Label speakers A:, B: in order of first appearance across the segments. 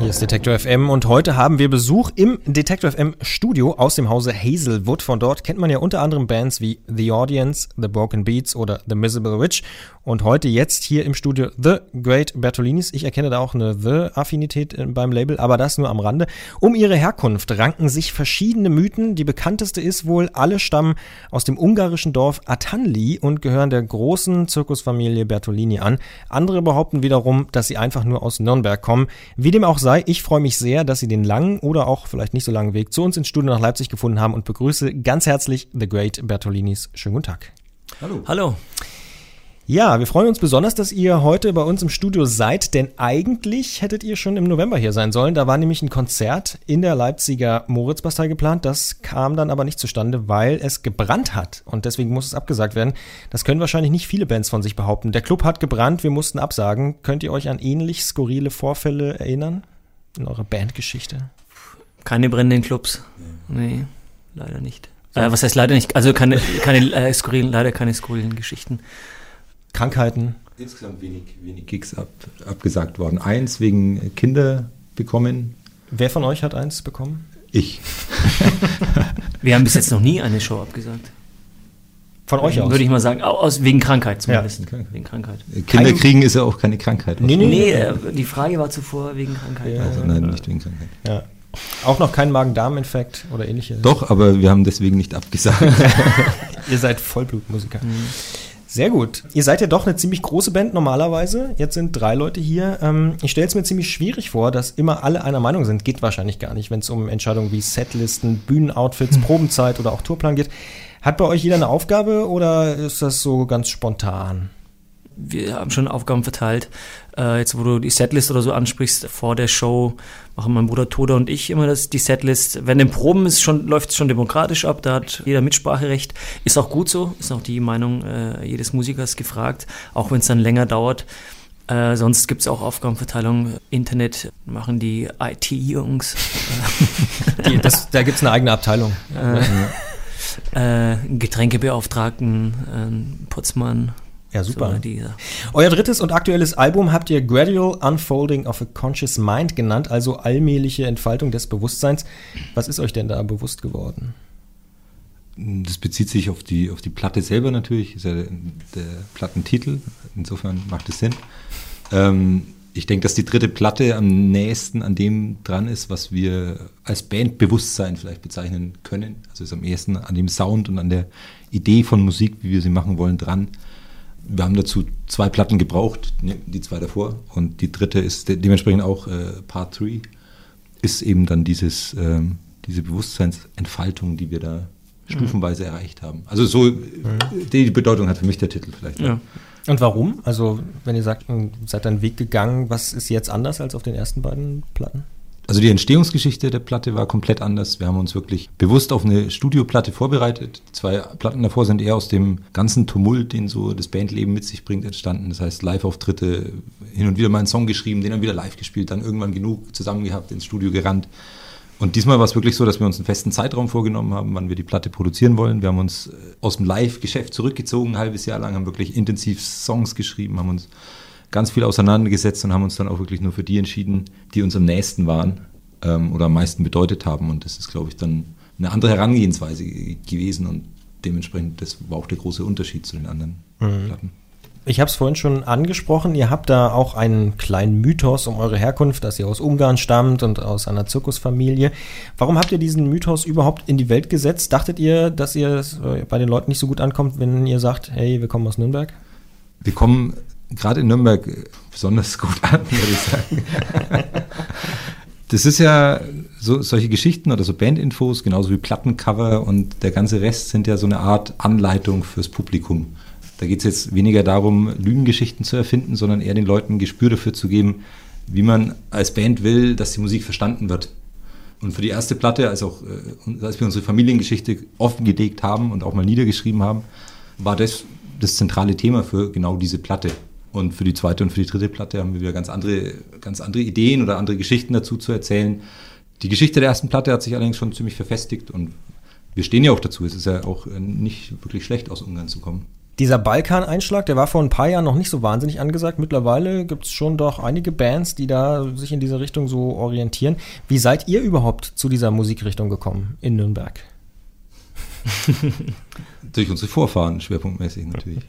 A: Hier ist Detektor FM und heute haben wir Besuch im Detektor FM Studio aus dem Hause Hazelwood. Von dort kennt man ja unter anderem Bands wie The Audience, The Broken Beats oder The Miserable Witch. Und heute jetzt hier im Studio The Great Bertolinis. Ich erkenne da auch eine The-Affinität beim Label, aber das nur am Rande. Um ihre Herkunft ranken sich verschiedene Mythen. Die bekannteste ist wohl, alle stammen aus dem ungarischen Dorf Atanli und gehören der großen Zirkusfamilie Bertolini an. Andere behaupten wiederum, dass sie einfach nur aus Nürnberg kommen. Wie dem auch sei, ich freue mich sehr, dass Sie den langen oder auch vielleicht nicht so langen Weg zu uns ins Studio nach Leipzig gefunden haben und begrüße ganz herzlich The Great Bertolinis. Schönen guten Tag.
B: Hallo. Hallo.
A: Ja, wir freuen uns besonders, dass ihr heute bei uns im Studio seid, denn eigentlich hättet ihr schon im November hier sein sollen. Da war nämlich ein Konzert in der Leipziger Moritzbastei geplant. Das kam dann aber nicht zustande, weil es gebrannt hat und deswegen muss es abgesagt werden. Das können wahrscheinlich nicht viele Bands von sich behaupten. Der Club hat gebrannt, wir mussten absagen. Könnt ihr euch an ähnlich skurrile Vorfälle erinnern in eurer Bandgeschichte?
B: Keine brennenden Clubs. Nee, leider nicht. Äh, was heißt leider nicht? Also keine, keine äh, skurrilen, leider keine skurrilen Geschichten.
A: Krankheiten?
C: Insgesamt wenig, wenig Gigs ab, abgesagt worden. Eins wegen Kinder bekommen.
A: Wer von euch hat eins bekommen?
C: Ich.
B: Wir haben bis jetzt noch nie eine Show abgesagt.
A: Von euch aus?
B: Würde ich mal sagen, aus, wegen Krankheit zumindest.
A: Ja.
B: Wegen Krankheit.
C: Kinder kriegen ist ja auch keine Krankheit.
B: Nee, nee, nee, äh, die Frage war zuvor wegen Krankheit.
C: Ja, also nein, nicht wegen Krankheit.
A: Ja. Auch noch kein Magen-Darm-Infekt oder ähnliches?
C: Doch, aber wir haben deswegen nicht abgesagt.
A: Ihr seid Vollblutmusiker. Mhm. Sehr gut. Ihr seid ja doch eine ziemlich große Band normalerweise. Jetzt sind drei Leute hier. Ähm, ich stelle es mir ziemlich schwierig vor, dass immer alle einer Meinung sind. Geht wahrscheinlich gar nicht, wenn es um Entscheidungen wie Setlisten, Bühnenoutfits, hm. Probenzeit oder auch Tourplan geht. Hat bei euch jeder eine Aufgabe oder ist das so ganz spontan?
B: wir haben schon Aufgaben verteilt. Äh, jetzt, wo du die Setlist oder so ansprichst, vor der Show machen mein Bruder Toda und ich immer das, die Setlist. Wenn den Proben ist, schon, läuft es schon demokratisch ab, da hat jeder Mitspracherecht. Ist auch gut so, ist auch die Meinung äh, jedes Musikers gefragt, auch wenn es dann länger dauert. Äh, sonst gibt es auch Aufgabenverteilung. Internet machen die IT-Jungs.
A: da gibt es eine eigene Abteilung.
B: Äh, Getränkebeauftragten, äh, Putzmann,
A: ja, super. So Euer drittes und aktuelles Album habt ihr Gradual Unfolding of a Conscious Mind genannt, also allmähliche Entfaltung des Bewusstseins. Was ist euch denn da bewusst geworden?
C: Das bezieht sich auf die, auf die Platte selber natürlich, ist ja der, der Plattentitel, insofern macht es Sinn. Ähm, ich denke, dass die dritte Platte am nächsten an dem dran ist, was wir als Bandbewusstsein vielleicht bezeichnen können. Also ist am ehesten an dem Sound und an der Idee von Musik, wie wir sie machen wollen, dran wir haben dazu zwei Platten gebraucht, ne, die zwei davor. Und die dritte ist de dementsprechend auch äh, Part 3, ist eben dann dieses, ähm, diese Bewusstseinsentfaltung, die wir da mhm. stufenweise erreicht haben. Also so, mhm. die Bedeutung hat für mich der Titel vielleicht.
A: Ja. Und warum? Also wenn ihr sagt, ihr seid einen Weg gegangen, was ist jetzt anders als auf den ersten beiden Platten?
C: Also die Entstehungsgeschichte der Platte war komplett anders. Wir haben uns wirklich bewusst auf eine Studioplatte vorbereitet. Die zwei Platten davor sind eher aus dem ganzen Tumult, den so das Bandleben mit sich bringt, entstanden. Das heißt Live-Auftritte, hin und wieder mal einen Song geschrieben, den dann wieder live gespielt, dann irgendwann genug zusammen gehabt, ins Studio gerannt. Und diesmal war es wirklich so, dass wir uns einen festen Zeitraum vorgenommen haben, wann wir die Platte produzieren wollen. Wir haben uns äh, aus dem Live-Geschäft zurückgezogen, ein halbes Jahr lang, haben wirklich intensiv Songs geschrieben, haben uns ganz viel auseinandergesetzt und haben uns dann auch wirklich nur für die entschieden, die uns am nächsten waren ähm, oder am meisten bedeutet haben. Und das ist, glaube ich, dann eine andere Herangehensweise gewesen und dementsprechend, das war auch der große Unterschied zu den anderen mhm. Platten.
A: Ich habe es vorhin schon angesprochen, ihr habt da auch einen kleinen Mythos um eure Herkunft, dass ihr aus Ungarn stammt und aus einer Zirkusfamilie. Warum habt ihr diesen Mythos überhaupt in die Welt gesetzt? Dachtet ihr, dass ihr äh, bei den Leuten nicht so gut ankommt, wenn ihr sagt, hey, wir kommen aus Nürnberg?
C: Wir kommen gerade in Nürnberg äh, besonders gut an, würde ich sagen. das ist ja so, solche Geschichten oder so Bandinfos, genauso wie Plattencover und der ganze Rest sind ja so eine Art Anleitung fürs Publikum. Da geht es jetzt weniger darum, Lügengeschichten zu erfinden, sondern eher den Leuten ein Gespür dafür zu geben, wie man als Band will, dass die Musik verstanden wird. Und für die erste Platte, als, auch, äh, als wir unsere Familiengeschichte offengelegt haben und auch mal niedergeschrieben haben, war das das zentrale Thema für genau diese Platte. Und für die zweite und für die dritte Platte haben wir wieder ganz andere, ganz andere Ideen oder andere Geschichten dazu zu erzählen. Die Geschichte der ersten Platte hat sich allerdings schon ziemlich verfestigt und wir stehen ja auch dazu. Es ist ja auch äh, nicht wirklich schlecht, aus Ungarn zu kommen.
B: Dieser Balkan-Einschlag, der war vor ein paar Jahren noch nicht so wahnsinnig angesagt. Mittlerweile gibt es schon doch einige Bands, die da sich in diese Richtung so orientieren. Wie seid ihr überhaupt zu dieser Musikrichtung gekommen in Nürnberg?
C: Durch unsere Vorfahren, schwerpunktmäßig natürlich.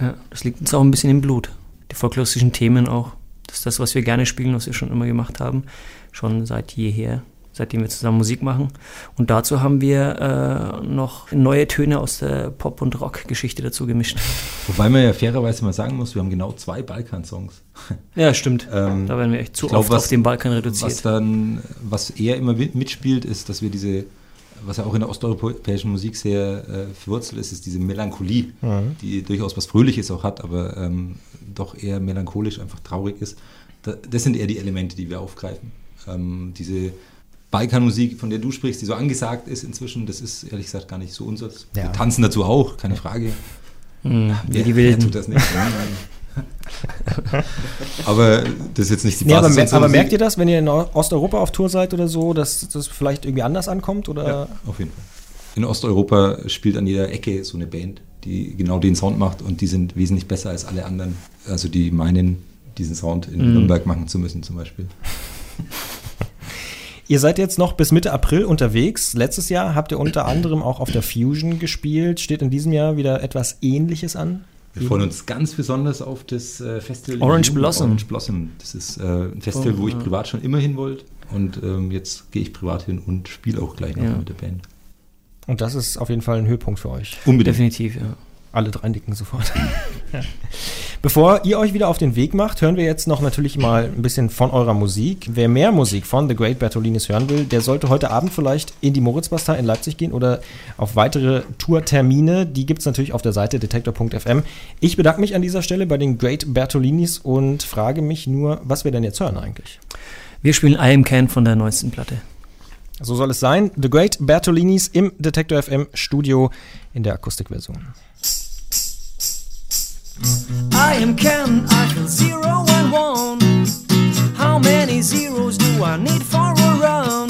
A: Ja, das liegt uns auch ein bisschen im Blut. Die folkloristischen Themen auch. Das ist das, was wir gerne spielen, was wir schon immer gemacht haben. Schon seit jeher seitdem wir zusammen Musik machen. Und dazu haben wir äh, noch neue Töne aus der Pop- und Rock-Geschichte dazu gemischt.
C: Wobei man ja fairerweise mal sagen muss, wir haben genau zwei Balkan-Songs.
A: Ja, stimmt.
C: Ähm,
A: da werden wir echt zu
C: glaub,
A: oft
C: was,
A: auf den Balkan reduziert.
C: Was dann, was eher immer mitspielt, ist, dass wir diese, was ja auch in der osteuropäischen Musik sehr äh, verwurzelt ist, ist diese Melancholie, mhm. die durchaus was Fröhliches auch hat, aber ähm, doch eher melancholisch, einfach traurig ist. Da, das sind eher die Elemente, die wir aufgreifen. Ähm, diese Balkanmusik, von der du sprichst, die so angesagt ist inzwischen, das ist ehrlich gesagt gar nicht so unseres. Ja. Wir tanzen dazu auch, keine Frage.
A: Mhm, wer, die wer tut das nicht?
C: aber das ist jetzt nicht die
B: Basis. Nee, aber, aber merkt ihr das, wenn ihr in Osteuropa auf Tour seid oder so, dass das vielleicht irgendwie anders ankommt? Oder? Ja,
C: auf jeden Fall. In Osteuropa spielt an jeder Ecke so eine Band, die genau den Sound macht und die sind wesentlich besser als alle anderen. Also die meinen, diesen Sound in mhm. Nürnberg machen zu müssen zum Beispiel.
B: Ihr seid jetzt noch bis Mitte April unterwegs. Letztes Jahr habt ihr unter anderem auch auf der Fusion gespielt. Steht in diesem Jahr wieder etwas Ähnliches an?
C: Wir freuen uns ganz besonders auf das äh, Festival
A: Orange Blossom.
C: Orange Blossom. Das ist äh, ein Festival, oh, wo ich ja. privat schon immer hin wollte. Und ähm, jetzt gehe ich privat hin und spiele auch gleich noch ja. mit der Band.
B: Und das ist auf jeden Fall ein Höhepunkt für euch.
A: Unbedingt. Definitiv, ja.
B: Alle drei nicken sofort. Bevor ihr euch wieder auf den Weg macht, hören wir jetzt noch natürlich mal ein bisschen von eurer Musik. Wer mehr Musik von The Great Bertolinis hören will, der sollte heute Abend vielleicht in die Moritzbastei in Leipzig gehen oder auf weitere Tourtermine. Die gibt es natürlich auf der Seite detektor.fm. Ich bedanke mich an dieser Stelle bei den Great Bertolinis und frage mich nur, was wir denn jetzt hören eigentlich?
A: Wir spielen I Am Can von der neuesten Platte.
B: So soll es sein. The Great Bertolinis im Detektor FM Studio in der Akustikversion. I am Ken, I feel zero and one. How many zeros do I need for a run?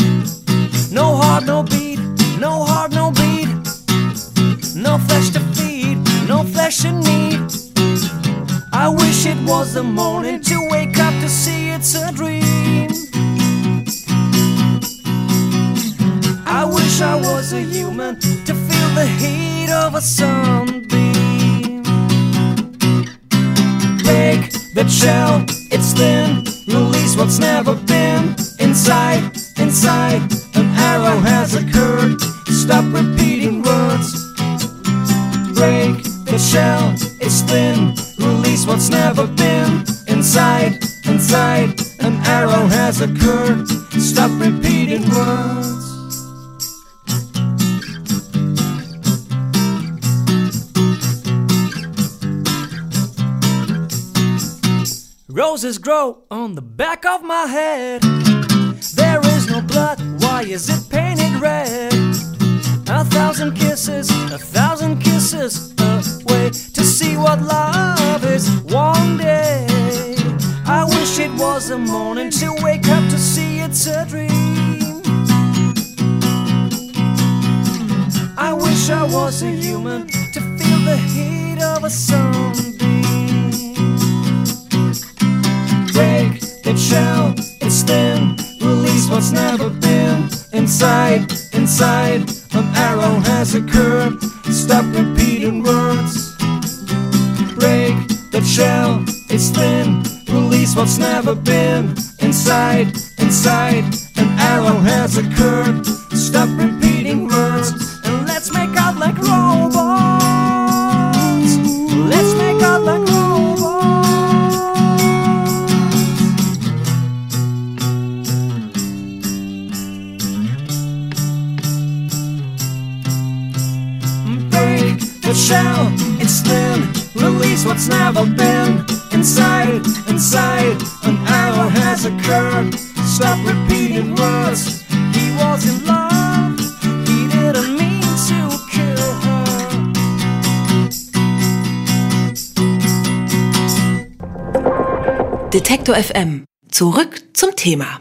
B: No heart, no beat, no heart, no beat. No flesh to feed, no flesh in need. I wish it was the morning to wake up to see it's a dream. I was a human to feel the heat of a sunbeam. Break that shell, it's thin. Release what's never been inside, inside. An arrow has occurred. Stop repeating words. Break the shell, it's thin. Release what's never been inside, inside. An arrow has occurred. Stop repeating words. Roses grow on the back of my head. There is no blood, why is it painted red? A thousand kisses, a thousand kisses away to see what love is one day. I wish it was a morning to wake up to see it's a dream. I wish I was a human to feel the heat of a sunbeam. Shell, it's thin. Release what's never been inside, inside. An arrow has occurred. Stop repeating words. Break that shell, it's thin. Release what's never been inside, inside. An arrow has occurred. Stop repeating words and let's make out like. Has occurred. Stop repeating words. He was in love. He didn't mean to kill her.
D: Detektor FM. Zurück zum Thema.